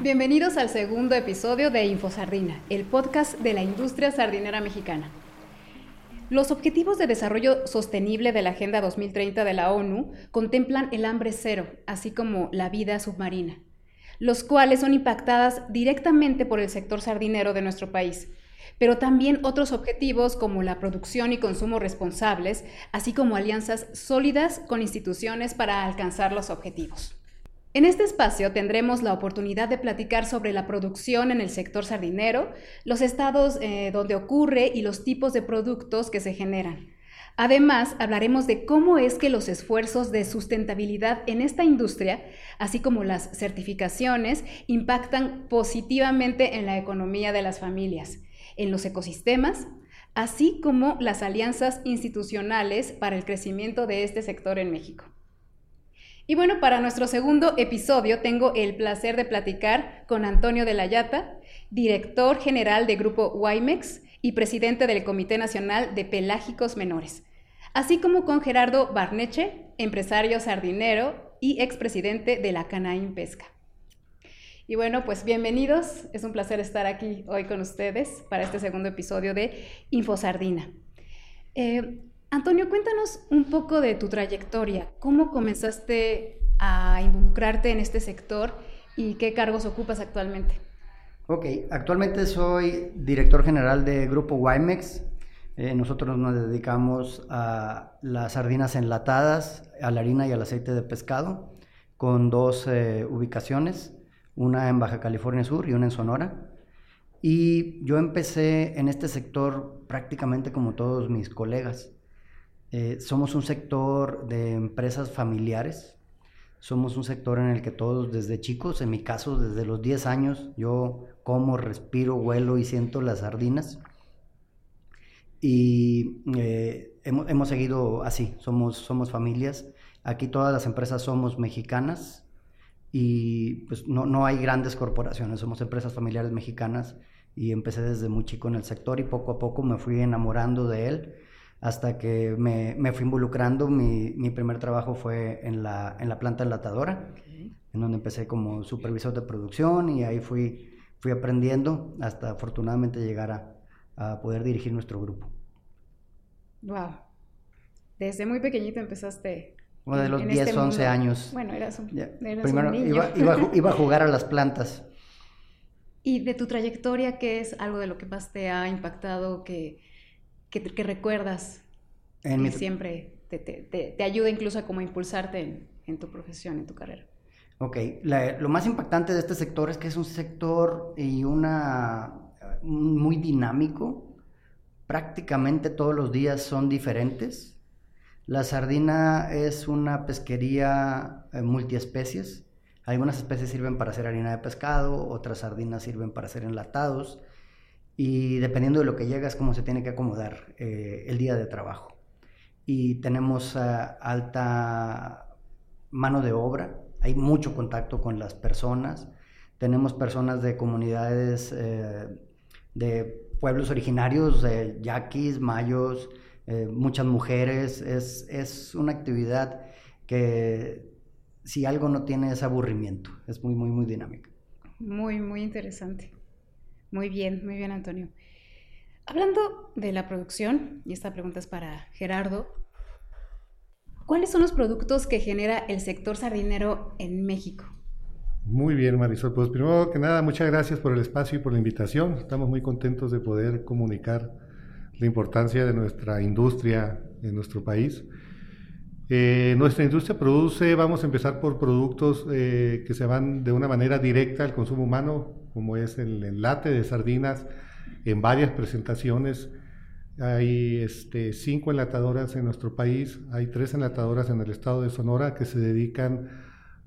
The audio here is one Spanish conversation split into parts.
Bienvenidos al segundo episodio de InfoSardina, el podcast de la industria sardinera mexicana. Los Objetivos de Desarrollo Sostenible de la Agenda 2030 de la ONU contemplan el hambre cero, así como la vida submarina, los cuales son impactadas directamente por el sector sardinero de nuestro país, pero también otros objetivos como la producción y consumo responsables, así como alianzas sólidas con instituciones para alcanzar los objetivos. En este espacio tendremos la oportunidad de platicar sobre la producción en el sector sardinero, los estados eh, donde ocurre y los tipos de productos que se generan. Además, hablaremos de cómo es que los esfuerzos de sustentabilidad en esta industria, así como las certificaciones, impactan positivamente en la economía de las familias, en los ecosistemas, así como las alianzas institucionales para el crecimiento de este sector en México. Y bueno, para nuestro segundo episodio tengo el placer de platicar con Antonio de la Yata, director general de Grupo Wimex y presidente del Comité Nacional de Pelágicos Menores, así como con Gerardo Barneche, empresario sardinero y expresidente de la Canaín Pesca. Y bueno, pues bienvenidos, es un placer estar aquí hoy con ustedes para este segundo episodio de InfoSardina. Eh, Antonio, cuéntanos un poco de tu trayectoria. ¿Cómo comenzaste a involucrarte en este sector y qué cargos ocupas actualmente? Ok, actualmente soy director general de Grupo Wimex. Eh, nosotros nos dedicamos a las sardinas enlatadas, a la harina y al aceite de pescado, con dos eh, ubicaciones, una en Baja California Sur y una en Sonora. Y yo empecé en este sector prácticamente como todos mis colegas. Eh, somos un sector de empresas familiares, somos un sector en el que todos desde chicos, en mi caso desde los 10 años, yo como, respiro, huelo y siento las sardinas. Y eh, hemos, seguido así, somos, somos familias. Aquí todas las empresas somos mexicanas y pues no, no hay grandes corporaciones, somos empresas familiares mexicanas y empecé desde muy chico en el sector y poco a poco me fui enamorando de él hasta que me, me fui involucrando. Mi, mi, primer trabajo fue en la, en la planta enlatadora, en donde empecé como supervisor de producción y ahí fui, fui aprendiendo hasta afortunadamente llegar a, a poder dirigir nuestro grupo. Wow. Desde muy pequeñito empezaste. Bueno, de los 10, este 11 años. Bueno, eras un, eras Primero un niño. Iba, iba, iba, a jugar a las plantas. ¿Y de tu trayectoria qué es algo de lo que más te ha impactado que, que, recuerdas en que siempre te, te, te, ayuda incluso a como impulsarte en, en, tu profesión, en tu carrera? Ok, La, lo más impactante de este sector es que es un sector y una muy dinámico. Prácticamente todos los días son diferentes. La sardina es una pesquería eh, multiespecies. Algunas especies sirven para hacer harina de pescado, otras sardinas sirven para hacer enlatados y dependiendo de lo que llega es cómo se tiene que acomodar eh, el día de trabajo. Y tenemos uh, alta mano de obra, hay mucho contacto con las personas, tenemos personas de comunidades eh, de pueblos originarios, de yaquis, mayos, eh, muchas mujeres, es, es una actividad que si algo no tiene es aburrimiento, es muy, muy, muy dinámica. Muy, muy interesante. Muy bien, muy bien, Antonio. Hablando de la producción, y esta pregunta es para Gerardo, ¿cuáles son los productos que genera el sector sardinero en México? Muy bien, Marisol. Pues primero que nada, muchas gracias por el espacio y por la invitación. Estamos muy contentos de poder comunicar la importancia de nuestra industria en nuestro país. Eh, nuestra industria produce, vamos a empezar por productos eh, que se van de una manera directa al consumo humano, como es el enlate de sardinas en varias presentaciones. Hay este, cinco enlatadoras en nuestro país, hay tres enlatadoras en el estado de Sonora que se dedican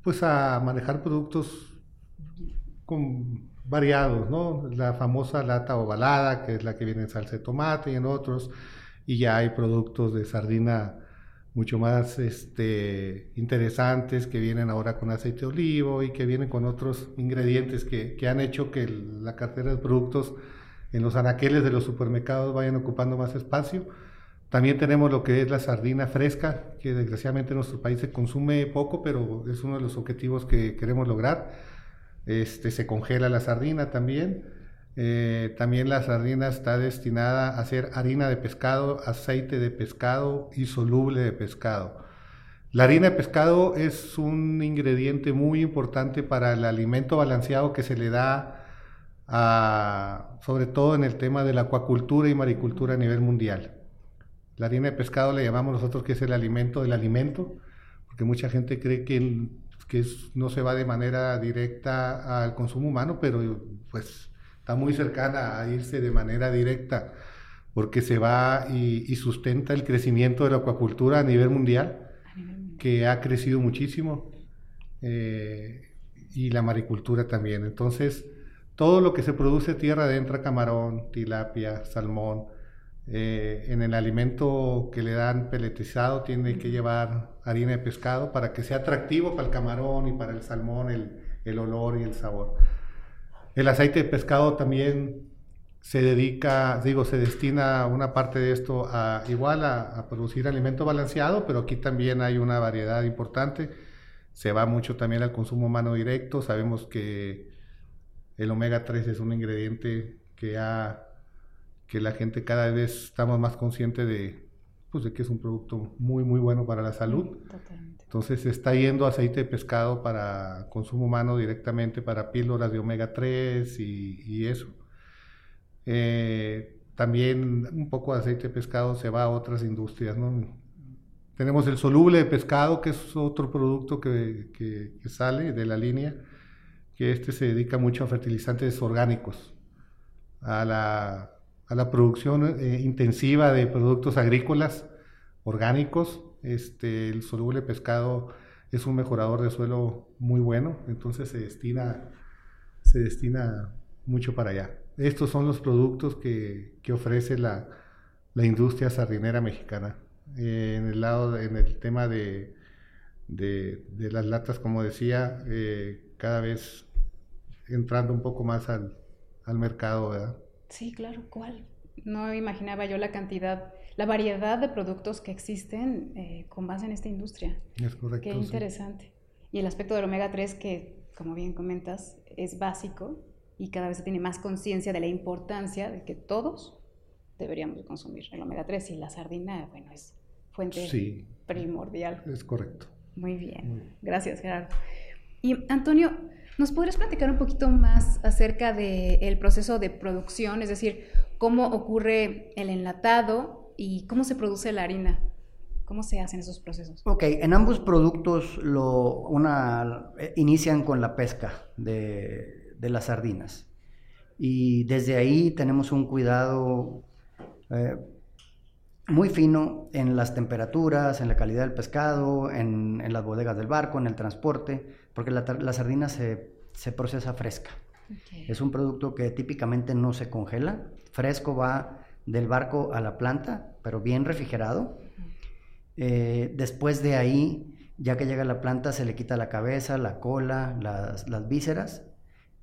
pues a manejar productos con variados, ¿no? La famosa lata ovalada, que es la que viene en salsa de tomate y en otros, y ya hay productos de sardina mucho más este, interesantes que vienen ahora con aceite de olivo y que vienen con otros ingredientes que, que han hecho que la cartera de productos en los anaqueles de los supermercados vayan ocupando más espacio. También tenemos lo que es la sardina fresca, que desgraciadamente en nuestro país se consume poco, pero es uno de los objetivos que queremos lograr. Este, se congela la sardina también. Eh, también la sardina está destinada a ser harina de pescado, aceite de pescado y soluble de pescado. La harina de pescado es un ingrediente muy importante para el alimento balanceado que se le da sobre todo en el tema de la acuacultura y maricultura a nivel mundial. La harina de pescado le llamamos nosotros que es el alimento del alimento, porque mucha gente cree que, que no se va de manera directa al consumo humano, pero pues está muy cercana a irse de manera directa, porque se va y, sustenta el crecimiento de la acuacultura a nivel mundial, que ha crecido muchísimo, eh, y la maricultura también. Entonces, todo lo que se produce tierra adentro, camarón, tilapia, salmón, eh, en el alimento que le dan peletizado tiene que llevar harina de pescado para que sea atractivo para el camarón y para el salmón el, olor y el sabor. El aceite de pescado también se dedica, digo, se destina una parte de esto a igual a, producir alimento balanceado, pero aquí también hay una variedad importante. Se va mucho también al consumo humano directo. Sabemos que el omega 3 es un ingrediente que ha que la gente cada vez estamos más consciente de, pues, de que es un producto muy, muy bueno para la salud. Entonces se está yendo aceite de pescado para consumo humano directamente, para píldoras de omega 3 y, eso. Eh, también un poco de aceite de pescado se va a otras industrias, Tenemos el soluble de pescado, que es otro producto que, que sale de la línea, que este se dedica mucho a fertilizantes orgánicos, a la a la producción eh, intensiva de productos agrícolas orgánicos. Este, el soluble pescado es un mejorador de suelo muy bueno, entonces se destina, se destina mucho para allá. Estos son los productos que, que ofrece la, la, industria sardinera mexicana. Eh, en el lado, en el tema de, de, las latas, como decía, eh, cada vez entrando un poco más al, al mercado, ¿verdad? Sí, claro, ¿cuál? No imaginaba yo la cantidad, la variedad de productos que existen eh, con base en esta industria. Es correcto. Qué interesante. Y el aspecto del omega 3 que, como bien comentas, es básico y cada vez se tiene más conciencia de la importancia de que todos deberíamos consumir el omega 3 y la sardina, bueno, es fuente primordial. Es correcto. Muy bien. Muy bien. Gracias, Gerardo. Y Antonio, ¿Nos podrías platicar un poquito más acerca del proceso de producción? Es decir, cómo ocurre el enlatado y cómo se produce la harina. ¿Cómo se hacen esos procesos? Ok, en ambos productos lo, una, inician con la pesca de, de, las sardinas. Y desde ahí tenemos un cuidado eh, muy fino en las temperaturas, en la calidad del pescado, en, en las bodegas del barco, en el transporte porque la, sardina se, procesa fresca. Es un producto que típicamente no se congela. Fresco va del barco a la planta, pero bien refrigerado. Eh, después de ahí, ya que llega a la planta, se le quita la cabeza, la cola, las, las vísceras,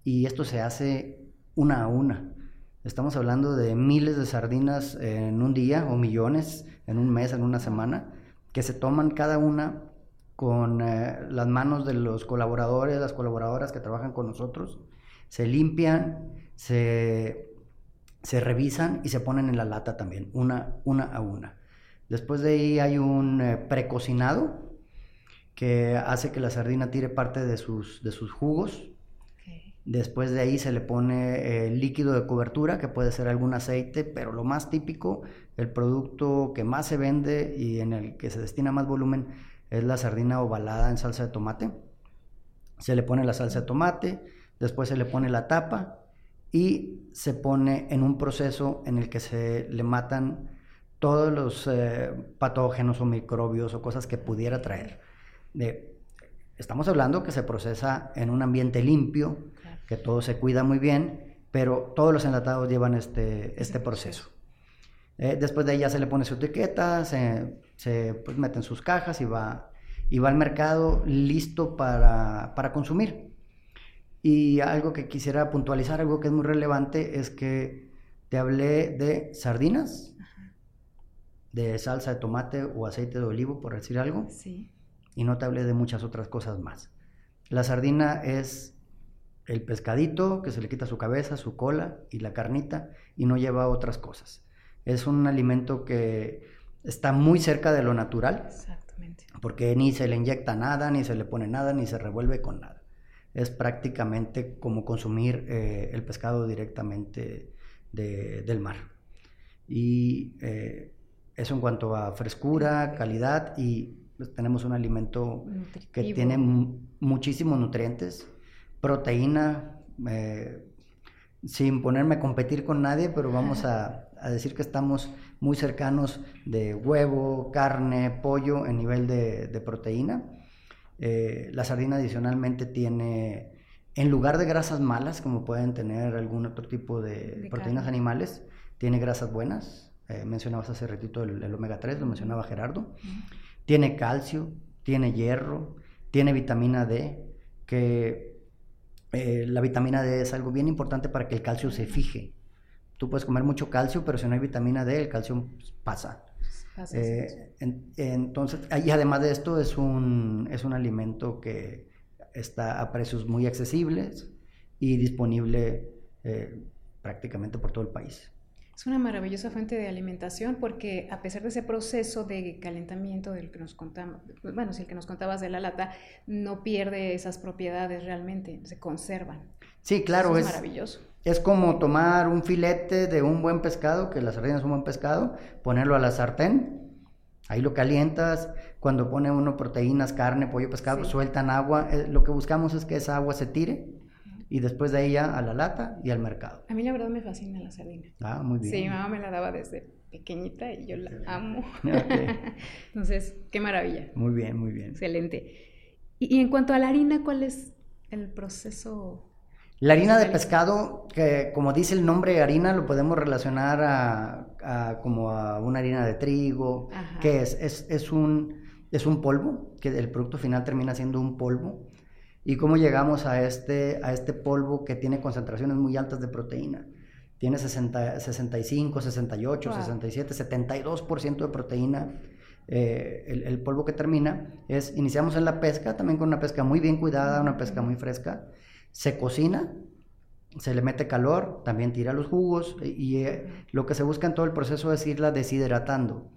y esto se hace una a una. Estamos hablando de miles de sardinas en un día o millones en un mes, en una semana, que se toman cada una con eh, las manos de los colaboradores, las colaboradoras que trabajan con nosotros, se limpian, se, se revisan y se ponen en la lata también, una, una a una. Después de ahí hay un eh, precocinado que hace que la sardina tire parte de sus, de sus jugos. Después de ahí se le pone el líquido de cobertura, que puede ser algún aceite, pero lo más típico, el producto que más se vende y en el que se destina más volumen es la sardina ovalada en salsa de tomate. Se le pone la salsa de tomate, después se le pone la tapa y se pone en un proceso en el que se le matan todos los eh, patógenos o microbios o cosas que pudiera traer. estamos hablando que se procesa en un ambiente limpio, que todo se cuida muy bien, pero todos los enlatados llevan este, este proceso. Eh, después de ahí ya se le pone su etiqueta, se, se pues, mete en sus cajas y va, y va al mercado listo para, para consumir. Y algo que quisiera puntualizar, algo que es muy relevante, es que te hablé de sardinas, de salsa de tomate o aceite de olivo, por decir algo, Sí. y no te hable de muchas otras cosas más. La sardina es el pescadito que se le quita su cabeza, su cola y la carnita y no lleva otras cosas. Es un alimento que está muy cerca de lo natural Exactamente. porque ni se le inyecta nada, ni se le pone nada, ni se revuelve con nada. Es prácticamente como consumir eh, el pescado directamente de- del mar. Y eh, eso en cuanto a frescura, calidad y pues, tenemos un alimento que tiene mu- muchísimos nutrientes, proteína, eh, sin ponerme a competir con nadie, pero vamos a, a decir que estamos muy cercanos de huevo, carne, pollo en nivel de, de proteína. Eh, la sardina adicionalmente tiene, en lugar de grasas malas, como pueden tener algún otro tipo de, De proteínas carne. animales, tiene grasas buenas. Eh, mencionabas hace ratito el, el omega 3, lo mencionaba Gerardo. Tiene calcio, tiene hierro, tiene vitamina D, que eh, la vitamina D es algo bien importante para que el calcio se fije. Tú puedes comer mucho calcio, pero si no hay vitamina D, el calcio pasa. Eh, en- entonces, y además de esto, es un, es un alimento que está a precios muy accesibles y disponible eh, prácticamente por todo el país. Es una maravillosa fuente de alimentación porque a pesar de ese proceso de calentamiento del que nos contamos, bueno, si el que nos contabas de la lata, no pierde esas propiedades realmente, se conservan. Sí, claro, es maravilloso. Es como tomar un filete de un buen pescado, que la sardina es un buen pescado, ponerlo a la sartén, ahí lo calientas, cuando pone uno proteínas, carne, pollo, pescado, Sí. sueltan agua, eh, lo que buscamos es que esa agua se tire y después de ahí ya a la lata y al mercado. A mí la verdad me fascina la sardina. Ah, muy bien. Sí, mi mamá me la daba desde pequeñita y yo la amo. Entonces, qué maravilla. Muy bien, muy bien. Excelente. Y, y en cuanto a la harina, ¿cuál es el proceso? La harina de pescado, que como dice el nombre harina, lo podemos relacionar a, a como a una harina de trigo, Ajá. que es, es, es un, es un polvo, que el producto final termina siendo un polvo. ¿Y cómo llegamos a este, a este polvo que tiene concentraciones muy altas de proteína? Tiene 60, 65, 68, Wow. 67, 72% de proteína. eh, el, el polvo que termina es, iniciamos en la pesca, también con una pesca muy bien cuidada, una pesca muy fresca. Se cocina, se le mete calor, también tira los jugos y, y, eh, lo que se busca en todo el proceso es irla deshidratando.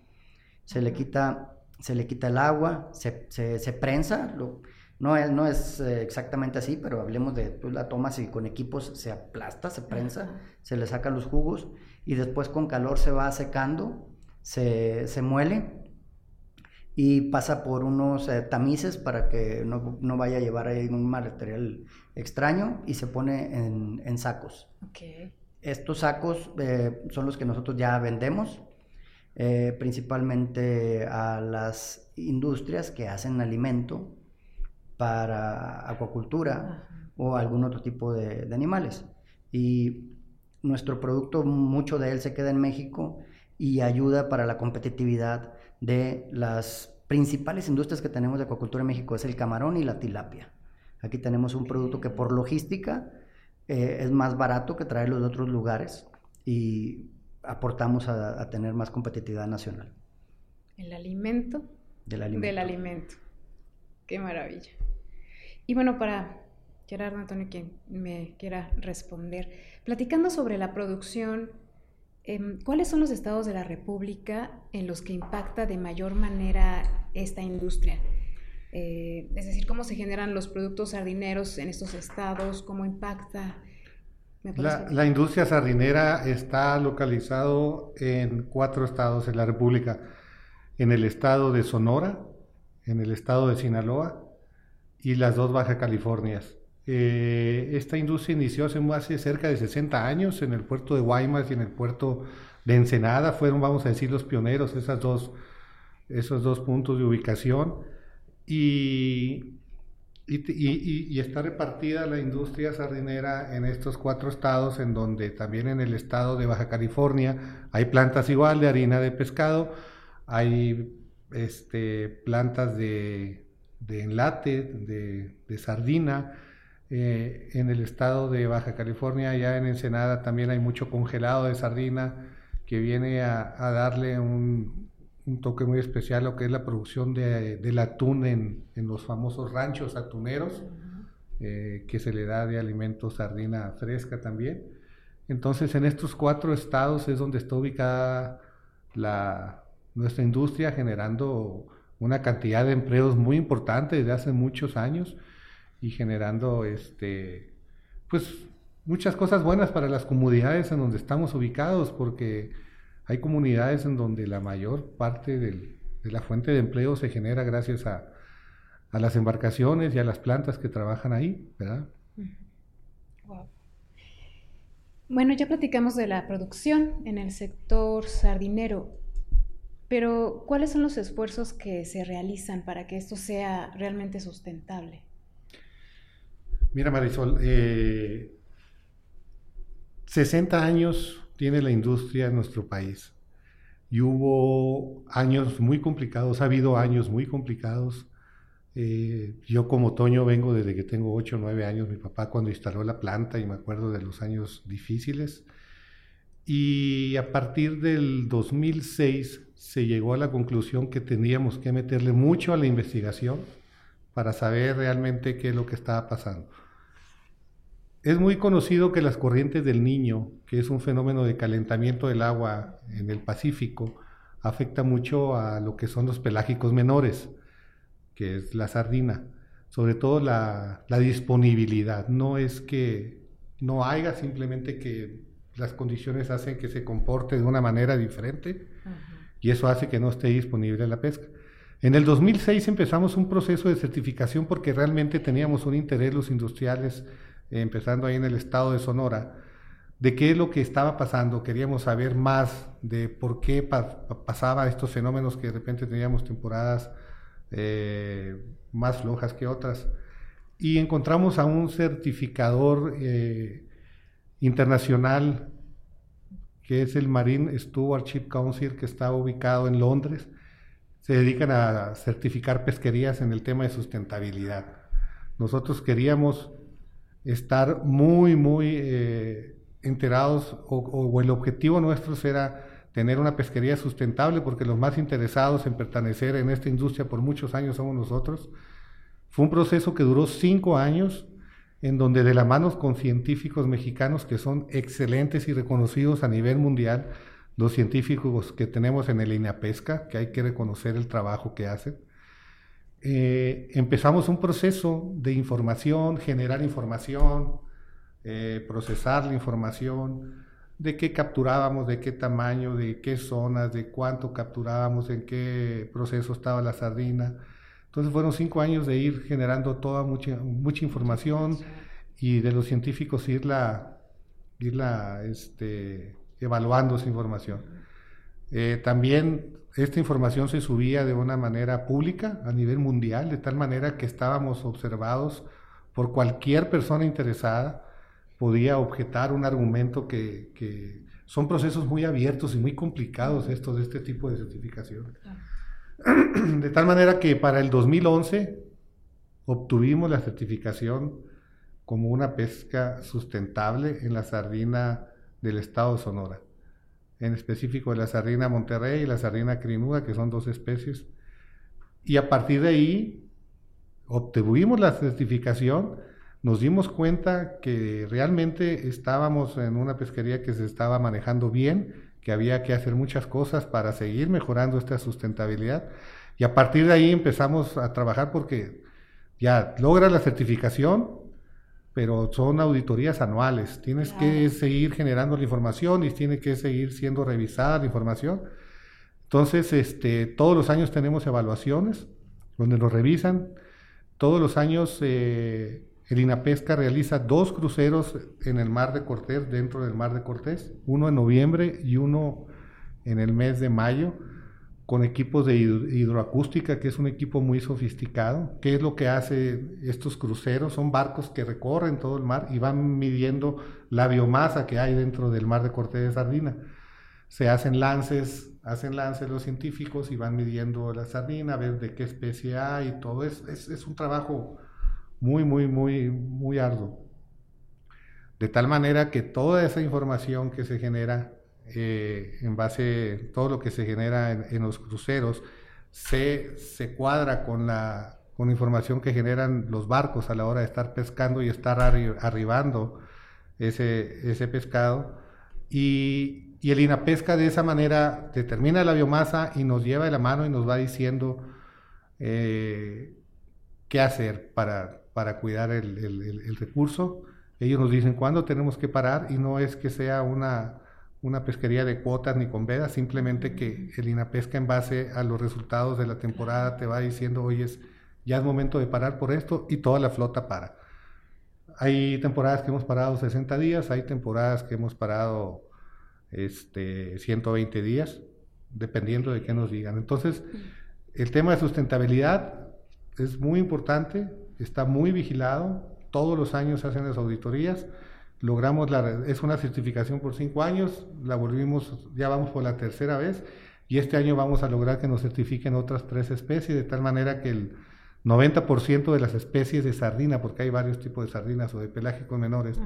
Se le quita, se le quita el agua, se, se, se prensa, lo- no es, no es eh, exactamente así, pero hablemos de, tú la tomas y con equipos se aplasta, se prensa, Ajá. se le sacan los jugos y después con calor se va secando, se, se muele y pasa por unos eh, tamices para que no, no vaya a llevar ahí un material extraño y se pone en, en sacos. Estos sacos eh, son los que nosotros ya vendemos, eh, principalmente a las industrias que hacen alimento para acuacultura o algún otro tipo de, de animales. Y nuestro producto, mucho de él se queda en México y ayuda para la competitividad de las principales industrias que tenemos de acuacultura en México, es el camarón y la tilapia. Aquí tenemos un producto que por logística eh, es más barato que traerlo de otros lugares y aportamos a, a tener más competitividad nacional El alimento del alimento. del alimento. Qué maravilla. Y bueno, para Gerardo Antonio, quien me quiera responder, platicando sobre la producción, em, ¿cuáles son los estados de la República en los que impacta de mayor manera esta industria? Eh, es decir, ¿cómo se generan los productos sardineros en estos estados? ¿Cómo impacta? ¿Me puedes La, la industria sardinera está localizado en cuatro estados en la República. En el estado de Sonora, en el estado de Sinaloa y las dos Baja Californias. Eh, esta industria inició hace, hace cerca de 60 años en el puerto de Guaymas y en el puerto de Ensenada. Fueron, vamos a decir, los pioneros, esas dos, esos dos puntos de ubicación. Y y, está repartida la industria sardinera en estos cuatro estados, en donde también en el estado de Baja California hay plantas igual de harina de pescado, hay este, plantas de, de enlate, de, de sardina. Eh, en el estado de Baja California, ya en Ensenada, también hay mucho congelado de sardina que viene a, a darle un, un toque muy especial lo que es la producción de, del atún en, en, los famosos ranchos atuneros, eh, que se le da de alimento sardina fresca también. Entonces, en estos cuatro estados es donde está ubicada la, nuestra industria generando una cantidad de empleos muy importante desde hace muchos años y generando este pues muchas cosas buenas para las comunidades en donde estamos ubicados porque hay comunidades en donde la mayor parte de la fuente de empleo se genera gracias a, a, las embarcaciones y a las plantas que trabajan ahí, ¿verdad? Bueno, ya platicamos de la producción en el sector sardinero. Pero, ¿cuáles son los esfuerzos que se realizan para que esto sea realmente sustentable? Mira, Marisol, 60 eh, años tiene la industria en nuestro país y hubo años muy complicados, ha habido años muy complicados. Eh, yo como Toño vengo desde que tengo 8 o 9 años, mi papá cuando instaló la planta y me acuerdo de los años difíciles. Y a partir del 2006 se llegó a la conclusión que teníamos que meterle mucho a la investigación para saber realmente qué es lo que estaba pasando. Es muy conocido que las corrientes del Niño, que es un fenómeno de calentamiento del agua en el Pacífico, afecta mucho a lo que son los pelágicos menores, que es la sardina, sobre todo la, disponibilidad. No es que no haya, simplemente que las condiciones hacen que se comporte de una manera diferente y eso hace que no esté disponible la pesca. En el 2006 empezamos un proceso de certificación porque realmente teníamos un interés los industriales, eh, empezando ahí en el estado de Sonora, de qué es lo que estaba pasando. Queríamos saber más de por qué pasaba estos fenómenos que de repente teníamos temporadas eh, más flojas que otras. Y encontramos a un certificador eh, internacional que es el Marine Stewardship Council, que está ubicado en Londres. Se dedican a certificar pesquerías en el tema de sustentabilidad. Nosotros queríamos estar muy, muy eh, enterados, o, el objetivo nuestro era tener una pesquería sustentable, porque los más interesados en pertenecer en esta industria por muchos años somos nosotros. Fue un proceso que duró cinco años, en donde de la mano con científicos mexicanos que son excelentes y reconocidos a nivel mundial, los científicos que tenemos en el INAPESCA, que hay que reconocer el trabajo que hacen, eh, empezamos un proceso de información, generar información, eh, procesar la información, de qué capturábamos, de qué tamaño, de qué zonas, de cuánto capturábamos, en qué proceso estaba la sardina, entonces fueron cinco años de ir generando toda mucha, mucha información y de los científicos irla, irla este, evaluando esa información. Eh, también esta información se subía de una manera pública a nivel mundial, de tal manera que estábamos observados por cualquier persona interesada, podía objetar un argumento que, que son procesos muy abiertos y muy complicados estos de este tipo de certificación. De tal manera que para el 2011 obtuvimos la certificación como una pesca sustentable en la sardina del estado de Sonora, en específico de la sardina Monterrey y la sardina crinuda, que son dos especies. Y a partir de ahí obtuvimos la certificación, nos dimos cuenta que realmente estábamos en una pesquería que se estaba manejando bien que había que hacer muchas cosas para seguir mejorando esta sustentabilidad. Y a partir de ahí empezamos a trabajar porque ya logra la certificación, pero son auditorías anuales. Tienes que seguir generando la información y tiene que seguir siendo revisada la información. Entonces, este, todos los años tenemos evaluaciones donde nos revisan. Todos los años eh, el INAPESCA realiza dos cruceros en el Mar de Cortés, dentro del Mar de Cortés, uno en noviembre y uno en el mes de mayo, con equipos de hidroacústica, que es un equipo muy sofisticado. ¿Qué es lo que hace estos cruceros? Son barcos que recorren todo el mar y van midiendo la biomasa que hay dentro del Mar de Cortés de Sardina. Se hacen lances, hacen lances los científicos y van midiendo la sardina, a ver de qué especie hay y todo. Es, es, es un trabajo muy, muy, muy, muy arduo. De tal manera que toda esa información que se genera eh, en base todo lo que se genera en, los cruceros, se, se cuadra con la, con información que generan los barcos a la hora de estar pescando y estar arribando ese, ese pescado. Y, y el INAPESCA de esa manera determina la biomasa y nos lleva de la mano y nos va diciendo eh, qué hacer para, para cuidar el, el, recurso. Ellos nos dicen cuándo tenemos que parar y no es que sea una, una pesquería de cuotas ni con vedas, simplemente que el INAPESCA en base a los resultados de la temporada te va diciendo, oye, ya es momento de parar por esto y toda la flota para. Hay temporadas que hemos parado 60 días, hay temporadas que hemos parado este, 120 días, dependiendo de qué nos digan. Entonces, el tema de sustentabilidad es muy importante, está muy vigilado, todos los años se hacen las auditorías, logramos la, es una certificación por cinco años, la volvimos, ya vamos por la tercera vez, y este año vamos a lograr que nos certifiquen otras tres especies, de tal manera que el 90% de las especies de sardina, porque hay varios tipos de sardinas o de pelágicos menores,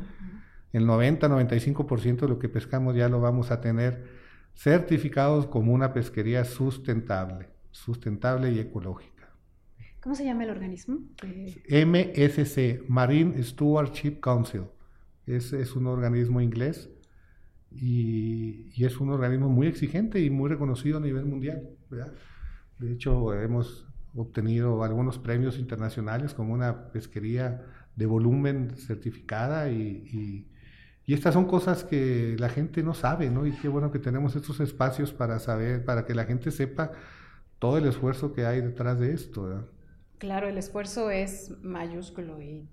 el 90-95% de lo que pescamos ya lo vamos a tener certificados como una pesquería sustentable, sustentable y ecológica. ¿Cómo se llama el organismo? MSC, Marine Stewardship Council. Es, es un organismo inglés y, y, es un organismo muy exigente y muy reconocido a nivel mundial. De hecho, hemos obtenido algunos premios internacionales como una pesquería de volumen certificada y, y, estas son cosas que la gente no sabe, ¿no? Y qué bueno que tenemos estos espacios para saber, para que la gente sepa todo el esfuerzo que hay detrás de esto. Claro, el esfuerzo es mayúsculo y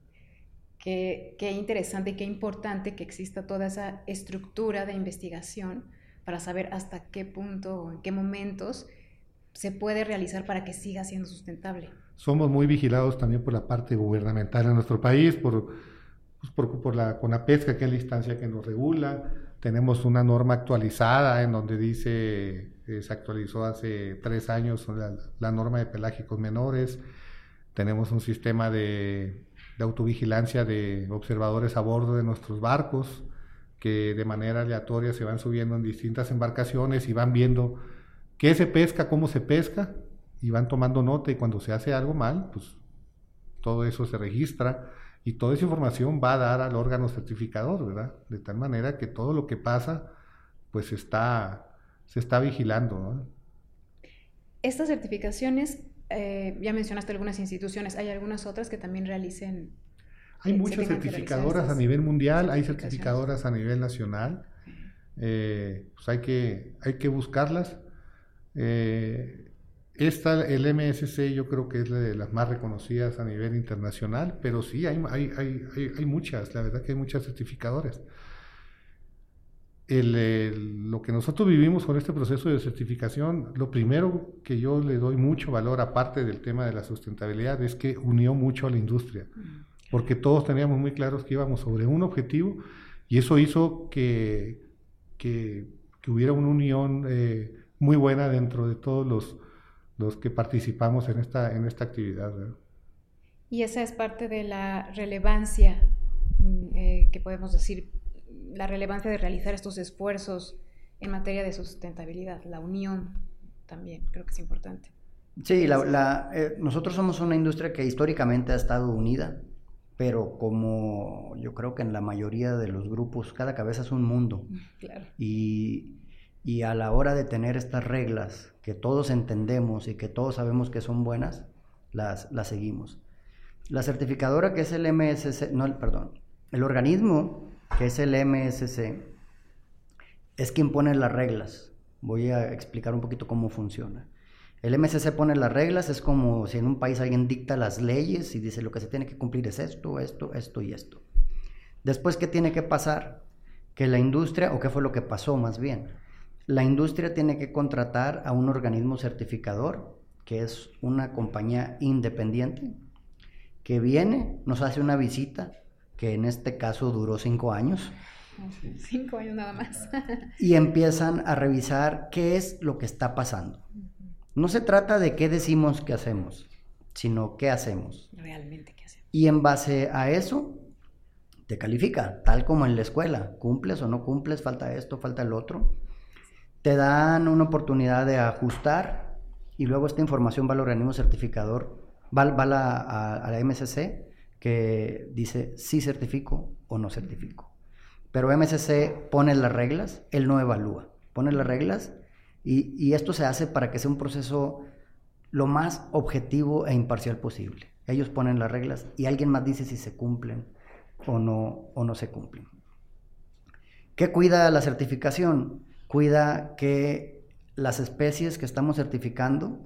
qué, interesante y qué importante que exista toda esa estructura de investigación para saber hasta qué punto o en qué momentos se puede realizar para que siga siendo sustentable? Somos muy vigilados también por la parte gubernamental en nuestro país, por, pues, la CONAPESCA, que es la instancia que nos regula. Tenemos una norma actualizada en donde dice, eh, se actualizó hace tres años la, norma de pelágicos menores. Tenemos un sistema de, de autovigilancia de observadores a bordo de nuestros barcos que de manera aleatoria se van subiendo en distintas embarcaciones y van viendo qué se pesca, cómo se pesca, y van tomando nota y cuando se hace algo mal, pues todo eso se registra y toda esa información va a dar al órgano certificador, ¿verdad? De tal manera que todo lo que pasa, pues está, se está vigilando, Estas certificaciones, eh, ya mencionaste algunas instituciones, ¿hay algunas otras que también realicen? Hay eh, muchas certificadoras a nivel mundial, hay certificadoras a nivel nacional, eh, pues hay que, hay que buscarlas. Eh, esta, el MSC yo creo que es la de las más reconocidas a nivel internacional, pero sí, hay, hay, hay, hay muchas, la verdad que hay muchas certificadoras. El, lo que nosotros vivimos con este proceso de certificación, lo primero que yo le doy mucho valor, aparte del tema de la sustentabilidad, es que unió mucho a la industria, mm, porque todos teníamos muy claros que íbamos sobre un objetivo y eso hizo que, que, que hubiera una unión. Eh, muy buena dentro de todos los, los que participamos en esta, en esta actividad. Y esa es parte de la relevancia mm, eh, que podemos decir, la relevancia de realizar estos esfuerzos en materia de sustentabilidad, la unión también, creo que es importante. Sí, la, eh, nosotros somos una industria que históricamente ha estado unida, pero como yo creo que en la mayoría de los grupos, cada cabeza es un mundo. Claro. Y y a la hora de tener estas reglas que todos entendemos y que todos sabemos que son buenas, las, las seguimos. La certificadora que es el MSC, no, perdón, el organismo que es el MSC es quien pone las reglas. Voy a explicar un poquito cómo funciona. El MSC pone las reglas, es como si en un país alguien dicta las leyes y dice lo que se tiene que cumplir es esto, esto, esto y esto. Después, ¿qué tiene que pasar? Que la industria, o qué fue lo que pasó más bien, la industria tiene que contratar a un organismo certificador, que es una compañía independiente, que viene, nos hace una visita, que en este caso duró cinco años. Cinco años nada más. y empiezan a revisar qué es lo que está pasando. No se trata de qué decimos que hacemos, sino qué hacemos. Realmente qué hacemos. Y en base a eso, te califica, tal como en la escuela. ¿Cumples o no cumples? Falta esto, falta el otro te dan una oportunidad de ajustar y luego esta información va al organismo certificador, va, va a, la, a, la, MSC que dice si certifico o no certifico. Pero MSC pone las reglas, él no evalúa, pone las reglas y, y esto se hace para que sea un proceso lo más objetivo e imparcial posible. Ellos ponen las reglas y alguien más dice si se cumplen o no, o no se cumplen. ¿Qué cuida la certificación? Cuida que las especies que estamos certificando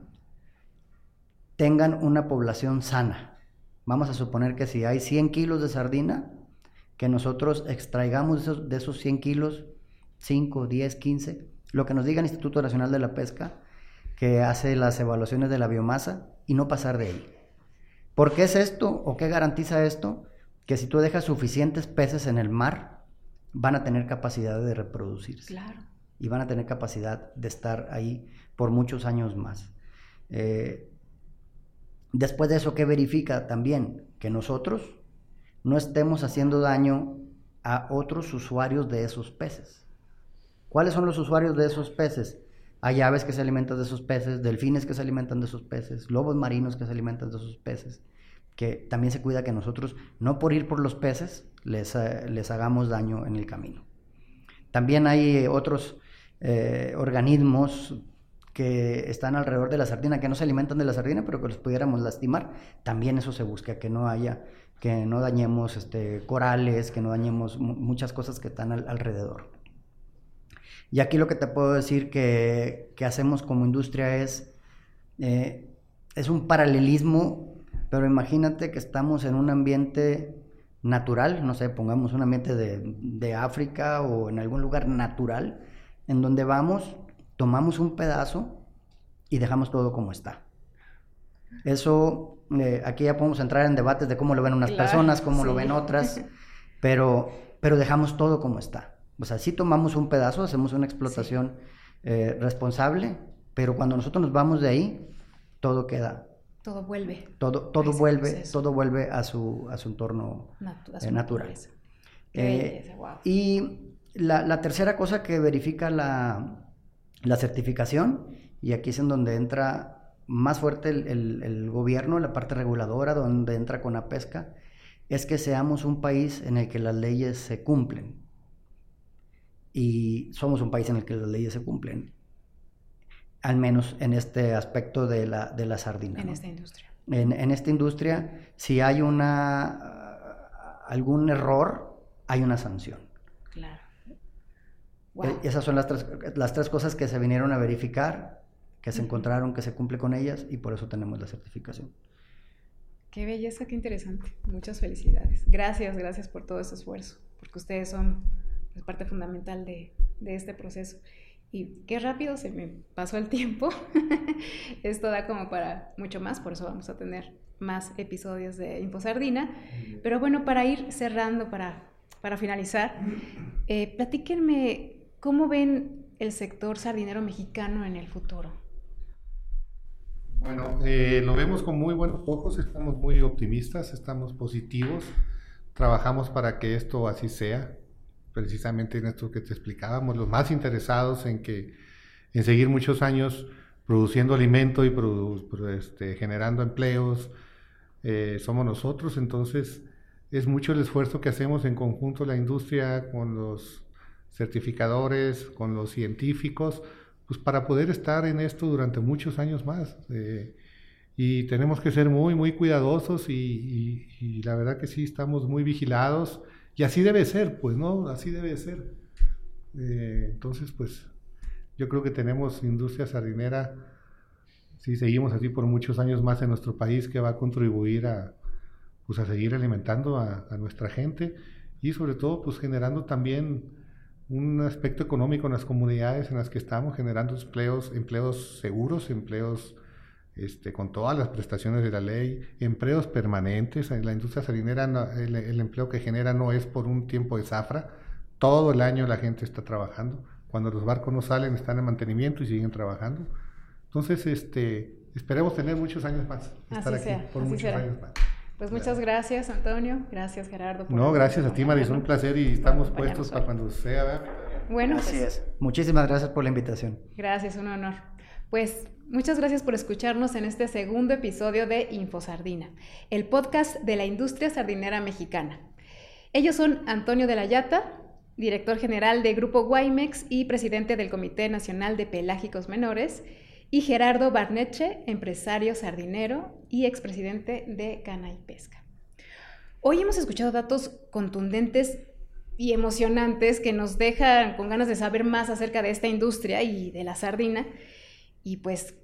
tengan una población sana. Vamos a suponer que si hay 100 kilos de sardina, que nosotros extraigamos de esos, de esos 100 kilos 5, 10, 15, lo que nos diga el Instituto Nacional de la Pesca, que hace las evaluaciones de la biomasa y no pasar de ahí. ¿Por qué es esto o qué garantiza esto? Que si tú dejas suficientes peces en el mar, van a tener capacidad de reproducirse. Claro. Y van a tener capacidad de estar ahí por muchos años más. Eh, después de eso, ¿qué verifica también? Que nosotros no estemos haciendo daño a otros usuarios de esos peces. ¿Cuáles son los usuarios de esos peces? Hay aves que se alimentan de esos peces, delfines que se alimentan de esos peces, lobos marinos que se alimentan de esos peces, que también se cuida que nosotros, no por ir por los peces, les, eh, les hagamos daño en el camino. También hay otros eh, organismos que están alrededor de la sardina, que no se alimentan de la sardina, pero que los pudiéramos lastimar. También eso se busca, que no haya, que no dañemos este, corales, que no dañemos muchas cosas que están alrededor. Y aquí lo que te puedo decir que, hacemos como industria es, eh, es un paralelismo, pero imagínate que estamos en un ambiente natural, no sé, pongamos un ambiente de, de África o en algún lugar natural, en donde vamos, tomamos un pedazo y dejamos todo como está. Eso, eh, aquí ya podemos entrar en debates de cómo lo ven unas personas, cómo lo ven otras, pero, pero dejamos todo como está. O sea, sí tomamos un pedazo, hacemos una explotación eh, responsable, pero cuando nosotros nos vamos de ahí, todo queda. Todo vuelve. Todo, todo vuelve, todo vuelve a su, a su entorno eh, natural. Eh, y la, tercera cosa que verifica la, certificación, y aquí es en donde entra más fuerte el, el, gobierno, la parte reguladora, donde entra con la pesca, es que seamos un país en el que las leyes se cumplen y somos un país en el que las leyes se cumplen, al menos en este aspecto de la, de la sardina. En esta industria. En, en, esta industria, si hay una algún error, hay una sanción. Claro. E, esas son las tres, las tres cosas que se vinieron a verificar, que se encontraron, que se cumple con ellas y por eso tenemos la certificación. Qué belleza, qué interesante. Muchas felicidades. Gracias, gracias por todo ese esfuerzo, porque ustedes son es parte fundamental de, de este proceso. Y qué rápido se me pasó el tiempo. Esto da como para mucho más, por eso vamos a tener más episodios de Infosardina. Pero bueno, para ir cerrando, para, para finalizar, eh, platíquenme cómo ven el sector sardinero mexicano en el futuro. Bueno, eh, lo vemos con muy buenos ojos, estamos muy optimistas, estamos positivos, trabajamos para que esto así sea precisamente en esto que te explicábamos, los más interesados en que en seguir muchos años produciendo alimento y este, generando empleos, eh, somos nosotros, entonces es mucho el esfuerzo que hacemos en conjunto la industria con los certificadores, con los científicos, pues para poder estar en esto durante muchos años más. Eh, y tenemos que ser muy, muy cuidadosos y, y, la verdad que sí, estamos muy vigilados y así debe ser, pues, ¿no? Así debe ser. Eh, entonces, pues, yo creo que tenemos industria sardinera, si seguimos así por muchos años más en nuestro país, que va a contribuir a, pues, a seguir alimentando a, nuestra gente y sobre todo, pues, generando también un aspecto económico en las comunidades en las que estamos, generando empleos, empleos seguros, empleos este, con todas las prestaciones de la ley, empleos permanentes. En la industria salinera el, empleo que genera no es por un tiempo de zafra, todo el año la gente está trabajando. Cuando los barcos no salen están en mantenimiento y siguen trabajando. Entonces, este, esperemos tener muchos años más, estar aquí por muchos años más. Pues muchas gracias, Antonio. Gracias, Gerardo. no, gracias a ti, Marisol. Un placer y estamos puestos para cuando sea. Bueno, Así pues, es. Muchísimas gracias por la invitación. Gracias, un honor. Pues muchas gracias por escucharnos en este segundo episodio de Infosardina, el podcast de la industria sardinera mexicana. Ellos son Antonio de la Yata, director general de Grupo Guaymex y presidente del Comité Nacional de Pelágicos Menores, y Gerardo Barneche, empresario sardinero y expresidente de Cana y Pesca. Hoy hemos escuchado datos contundentes y emocionantes que nos dejan con ganas de saber más acerca de esta industria y de la sardina. Y pues,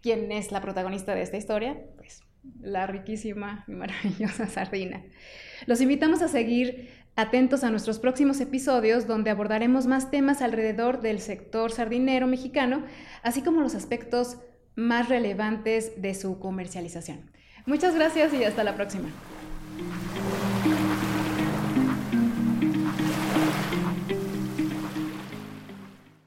¿quién es la protagonista de esta historia? Pues la riquísima y maravillosa sardina. Los invitamos a seguir atentos a nuestros próximos episodios donde abordaremos más temas alrededor del sector sardinero mexicano, así como los aspectos más relevantes de su comercialización. Muchas gracias y hasta la próxima.